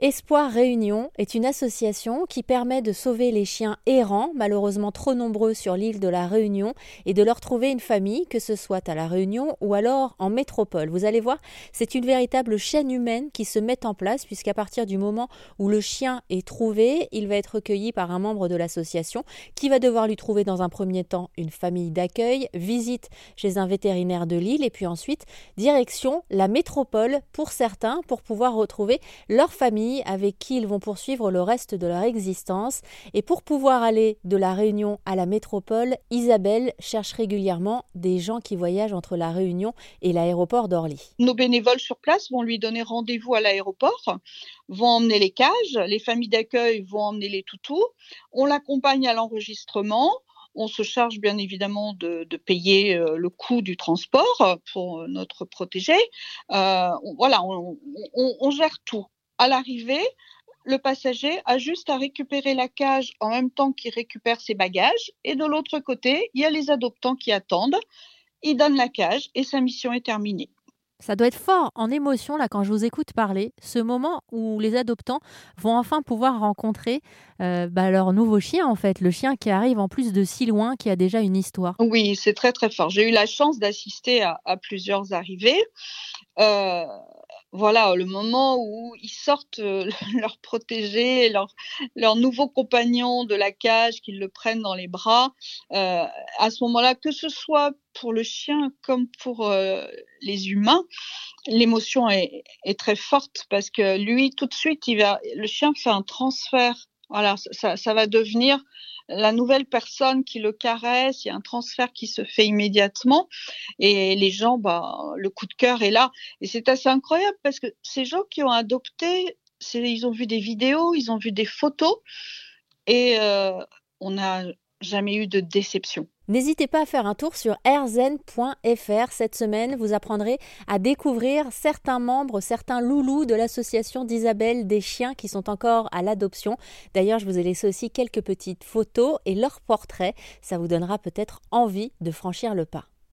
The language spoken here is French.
Espoir Réunion est une association qui permet de sauver les chiens errants, malheureusement trop nombreux sur l'île de la Réunion, et de leur trouver une famille, que ce soit à la Réunion ou alors en métropole. Vous allez voir, c'est une véritable chaîne humaine qui se met en place, puisqu'à partir du moment où le chien est trouvé, il va être recueilli par un membre de l'association qui va devoir lui trouver dans un premier temps une famille d'accueil, visite chez un vétérinaire de l'île, et puis ensuite direction la métropole pour certains pour pouvoir retrouver leur famille avec qui ils vont poursuivre le reste de leur existence. Et pour pouvoir aller de la Réunion à la métropole, Isabelle cherche régulièrement des gens qui voyagent entre la Réunion et l'aéroport d'Orly. Nos bénévoles sur place vont lui donner rendez-vous à l'aéroport, vont emmener les cages, les familles d'accueil vont emmener les toutous, on l'accompagne à l'enregistrement, on se charge bien évidemment de, payer euh, le coût du transport pour notre protégé. Euh, voilà, on, gère tout à l'arrivée, le passager a juste à récupérer la cage en même temps qu'il récupère ses bagages. Et de l'autre côté, il y a les adoptants qui attendent. Il donne la cage et sa mission est terminée. Ça doit être fort en émotion là quand je vous écoute parler, ce moment où les adoptants vont enfin pouvoir rencontrer euh, bah, leur nouveau chien en fait, le chien qui arrive en plus de si loin, qui a déjà une histoire. Oui, c'est très très fort. J'ai eu la chance d'assister à, plusieurs arrivées. Euh, voilà, le moment où ils sortent euh, leur protégé, leur, leur nouveau compagnon de la cage, qu'ils le prennent dans les bras, euh, à ce moment-là, que ce soit pour le chien comme pour euh, les humains, l'émotion est, est, très forte parce que lui, tout de suite, il va, le chien fait un transfert. Voilà, ça, va devenir la nouvelle personne qui le caresse, il y a un transfert qui se fait immédiatement et les gens, bah, le coup de cœur est là. Et c'est assez incroyable parce que ces gens qui ont adopté, ils ont vu des vidéos, ils ont vu des photos et euh, on n'a jamais eu de déception. N'hésitez pas à faire un tour sur airzen.fr. Cette semaine, vous apprendrez à découvrir certains membres, certains loulous de l'association d'Isabelle des chiens qui sont encore à l'adoption. D'ailleurs, je vous ai laissé aussi quelques petites photos et leurs portraits. Ça vous donnera peut-être envie de franchir le pas.